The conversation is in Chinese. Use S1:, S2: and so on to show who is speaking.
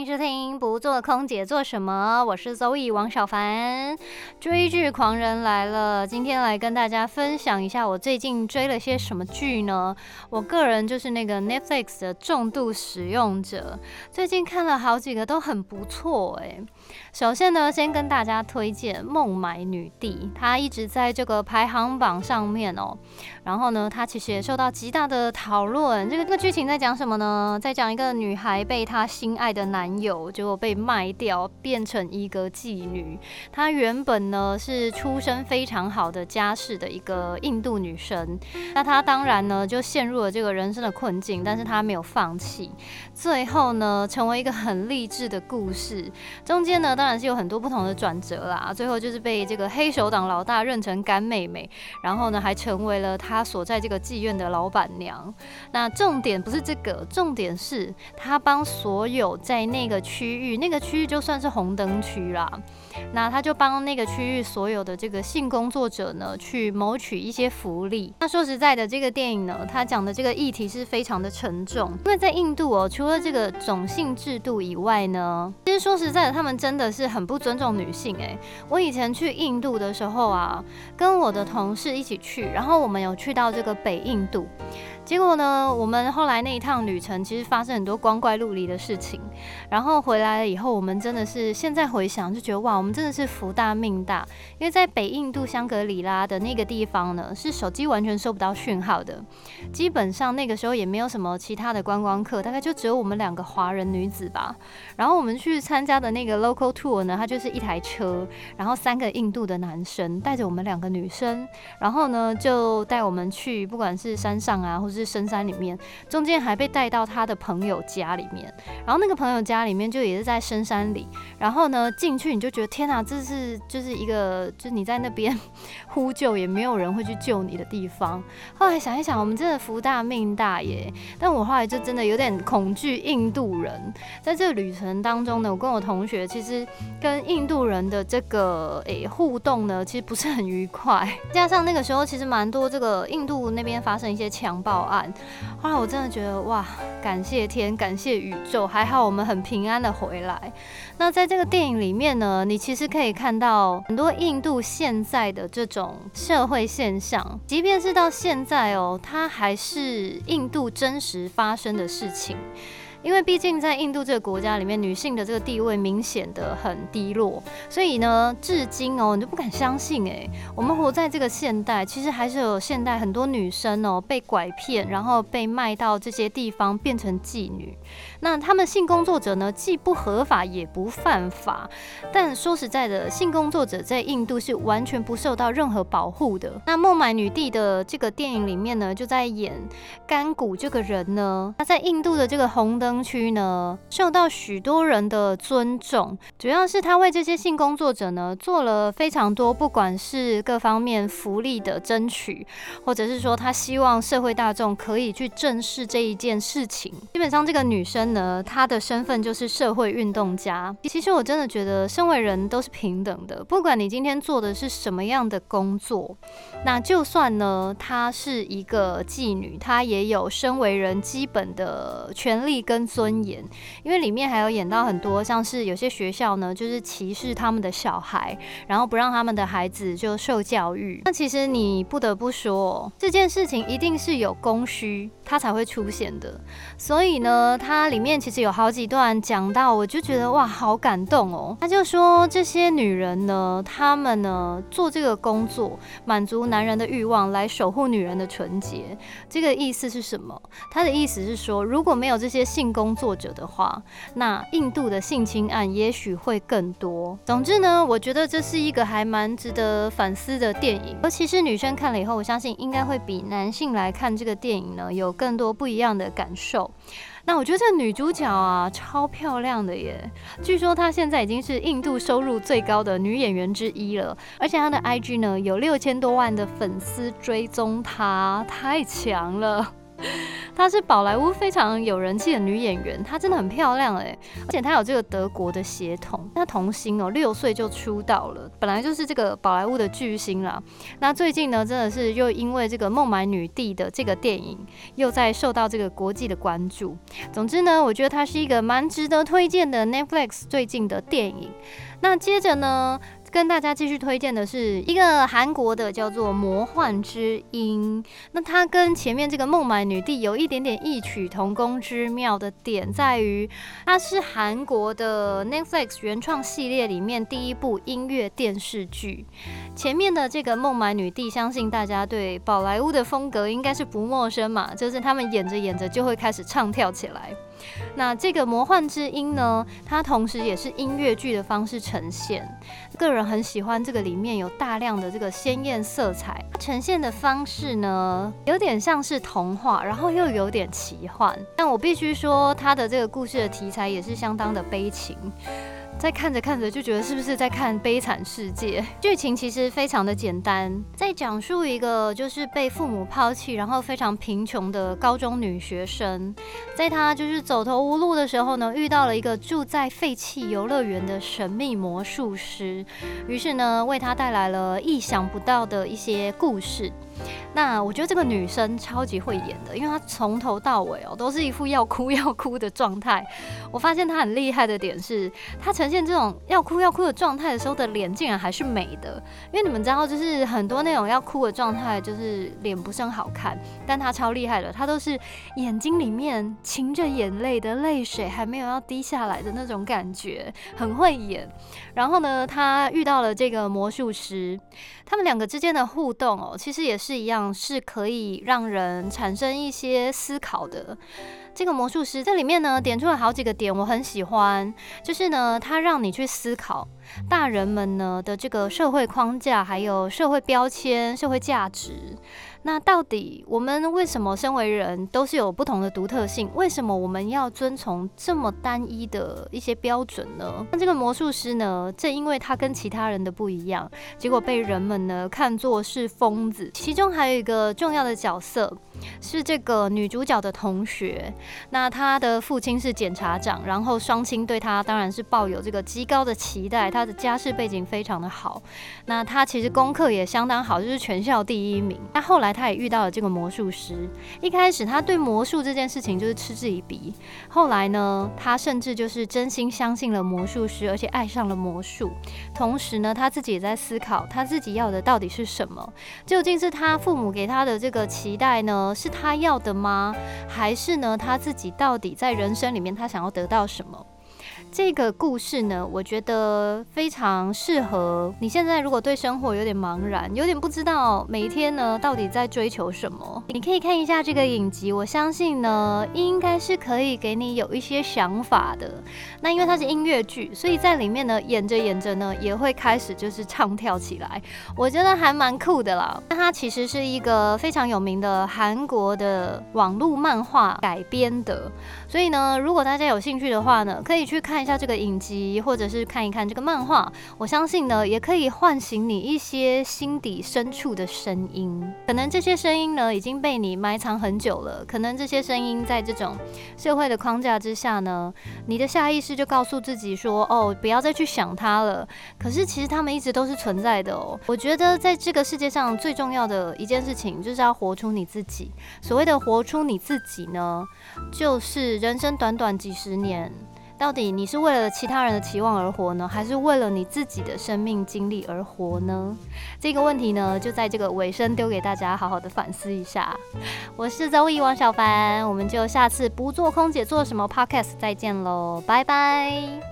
S1: 迎收听《不做空姐做什么》，我是 Zoe 王小凡，追剧狂人来了。今天来跟大家分享一下我最近追了些什么剧呢？我个人就是那个 Netflix 的重度使用者，最近看了好几个都很不错诶。首先呢，先跟大家推荐《孟买女帝》，她一直在这个排行榜上面哦。然后呢，她其实也受到极大的讨论。这个这个剧情在讲什么呢？在讲一个女孩被她心爱的男友结果被被卖掉，变成一个妓女。她原本呢是出身非常好的家世的一个印度女生，那她当然呢就陷入了这个人生的困境，但是她没有放弃。最后呢，成为一个很励志的故事。中间呢，当然是有很多不同的转折啦。最后就是被这个黑手党老大认成干妹妹，然后呢，还成为了他所在这个妓院的老板娘。那重点不是这个，重点是他帮所有在那个区域，那个区域就算是红灯区啦。那他就帮那个区域所有的这个性工作者呢，去谋取一些福利。那说实在的，这个电影呢，他讲的这个议题是非常的沉重，因为在印度哦，除了这个种姓制度以外呢，其实说实在的，他们真的是很不尊重女性诶，我以前去印度的时候啊，跟我的同事一起去，然后我们有去到这个北印度。结果呢，我们后来那一趟旅程其实发生很多光怪陆离的事情。然后回来了以后，我们真的是现在回想就觉得哇，我们真的是福大命大。因为在北印度香格里拉的那个地方呢，是手机完全收不到讯号的。基本上那个时候也没有什么其他的观光客，大概就只有我们两个华人女子吧。然后我们去参加的那个 local tour 呢，它就是一台车，然后三个印度的男生带着我们两个女生，然后呢就带我们去不管是山上啊，或是深山里面，中间还被带到他的朋友家里面，然后那个朋友家里面就也是在深山里，然后呢进去你就觉得天啊，这是就是一个就是你在那边 呼救也没有人会去救你的地方。后来想一想，我们真的福大命大耶！但我后来就真的有点恐惧印度人。在这个旅程当中呢，我跟我同学其实跟印度人的这个诶、互动呢，其实不是很愉快。加上那个时候其实蛮多这个印度那边发生一些强暴。案，后来我真的觉得哇，感谢天，感谢宇宙，还好我们很平安的回来。那在这个电影里面呢，你其实可以看到很多印度现在的这种社会现象，即便是到现在哦，它还是印度真实发生的事情。因为毕竟在印度这个国家里面，女性的这个地位明显的很低落，所以呢，至今哦，你就不敢相信诶，我们活在这个现代，其实还是有现代很多女生哦被拐骗，然后被卖到这些地方变成妓女。那他们性工作者呢，既不合法也不犯法，但说实在的，性工作者在印度是完全不受到任何保护的。那孟买女帝的这个电影里面呢，就在演甘谷这个人呢，他在印度的这个红灯。区呢，受到许多人的尊重，主要是他为这些性工作者呢做了非常多，不管是各方面福利的争取，或者是说他希望社会大众可以去正视这一件事情。基本上这个女生呢，他的身份就是社会运动家。其实我真的觉得，身为人都是平等的，不管你今天做的是什么样的工作，那就算呢，她是一个妓女，她也有身为人基本的权利跟。尊严，因为里面还有演到很多，像是有些学校呢，就是歧视他们的小孩，然后不让他们的孩子就受教育。那其实你不得不说，这件事情一定是有供需，它才会出现的。所以呢，它里面其实有好几段讲到，我就觉得哇，好感动哦。他就说这些女人呢，她们呢做这个工作，满足男人的欲望，来守护女人的纯洁。这个意思是什么？他的意思是说，如果没有这些性工作者的话，那印度的性侵案也许会更多。总之呢，我觉得这是一个还蛮值得反思的电影。尤其是女生看了以后，我相信应该会比男性来看这个电影呢，有更多不一样的感受。那我觉得这女主角啊，超漂亮的耶！据说她现在已经是印度收入最高的女演员之一了，而且她的 IG 呢有六千多万的粉丝追踪她，太强了。她是宝莱坞非常有人气的女演员，她真的很漂亮哎，而且她有这个德国的血统，她童星哦，六岁就出道了，本来就是这个宝莱坞的巨星啦。那最近呢，真的是又因为这个《孟买女帝》的这个电影，又在受到这个国际的关注。总之呢，我觉得她是一个蛮值得推荐的 Netflix 最近的电影。那接着呢，跟大家继续推荐的是一个韩国的，叫做《魔幻之音》。那它跟前面这个《孟买女帝》有一点点异曲同工之妙的点，在于它是韩国的 Netflix 原创系列里面第一部音乐电视剧。前面的这个《孟买女帝》，相信大家对宝莱坞的风格应该是不陌生嘛，就是他们演着演着就会开始唱跳起来。那这个魔幻之音呢，它同时也是音乐剧的方式呈现。个人很喜欢这个里面有大量的这个鲜艳色彩，呈现的方式呢，有点像是童话，然后又有点奇幻。但我必须说，它的这个故事的题材也是相当的悲情。在看着看着就觉得是不是在看《悲惨世界》？剧情其实非常的简单，在讲述一个就是被父母抛弃，然后非常贫穷的高中女学生，在她就是走投无路的时候呢，遇到了一个住在废弃游乐园的神秘魔术师，于是呢，为她带来了意想不到的一些故事。那我觉得这个女生超级会演的，因为她从头到尾哦都是一副要哭要哭的状态。我发现她很厉害的点是，她呈现这种要哭要哭的状态的时候的脸竟然还是美的。因为你们知道，就是很多那种要哭的状态，就是脸不是很好看，但她超厉害的，她都是眼睛里面噙着眼泪的泪水还没有要滴下来的那种感觉，很会演。然后呢，她遇到了这个魔术师，他们两个之间的互动哦，其实也是。是一样，是可以让人产生一些思考的。这个魔术师这里面呢，点出了好几个点，我很喜欢。就是呢，他让你去思考大人们呢的这个社会框架，还有社会标签、社会价值。那到底我们为什么身为人都是有不同的独特性？为什么我们要遵从这么单一的一些标准呢？那这个魔术师呢，正因为他跟其他人的不一样，结果被人们呢看作是疯子。其中还有一个重要的角色。是这个女主角的同学，那她的父亲是检察长，然后双亲对她当然是抱有这个极高的期待，她的家世背景非常的好，那她其实功课也相当好，就是全校第一名。那后来他也遇到了这个魔术师，一开始他对魔术这件事情就是嗤之以鼻，后来呢，他甚至就是真心相信了魔术师，而且爱上了魔术。同时呢，他自己也在思考，他自己要的到底是什么？究竟是他父母给他的这个期待呢？是他要的吗？还是呢？他自己到底在人生里面，他想要得到什么？这个故事呢，我觉得非常适合你现在如果对生活有点茫然，有点不知道每一天呢到底在追求什么，你可以看一下这个影集，我相信呢应该是可以给你有一些想法的。那因为它是音乐剧，所以在里面呢演着演着呢也会开始就是唱跳起来，我觉得还蛮酷的啦。那它其实是一个非常有名的韩国的网络漫画改编的，所以呢如果大家有兴趣的话呢，可以去看。看一下这个影集，或者是看一看这个漫画，我相信呢，也可以唤醒你一些心底深处的声音。可能这些声音呢，已经被你埋藏很久了。可能这些声音在这种社会的框架之下呢，你的下意识就告诉自己说：“哦，不要再去想它了。”可是其实他们一直都是存在的哦。我觉得在这个世界上最重要的一件事情，就是要活出你自己。所谓的活出你自己呢，就是人生短短几十年。到底你是为了其他人的期望而活呢，还是为了你自己的生命经历而活呢？这个问题呢，就在这个尾声丢给大家好好的反思一下。我是周易王小凡，我们就下次不做空姐做什么 Podcast 再见喽，拜拜。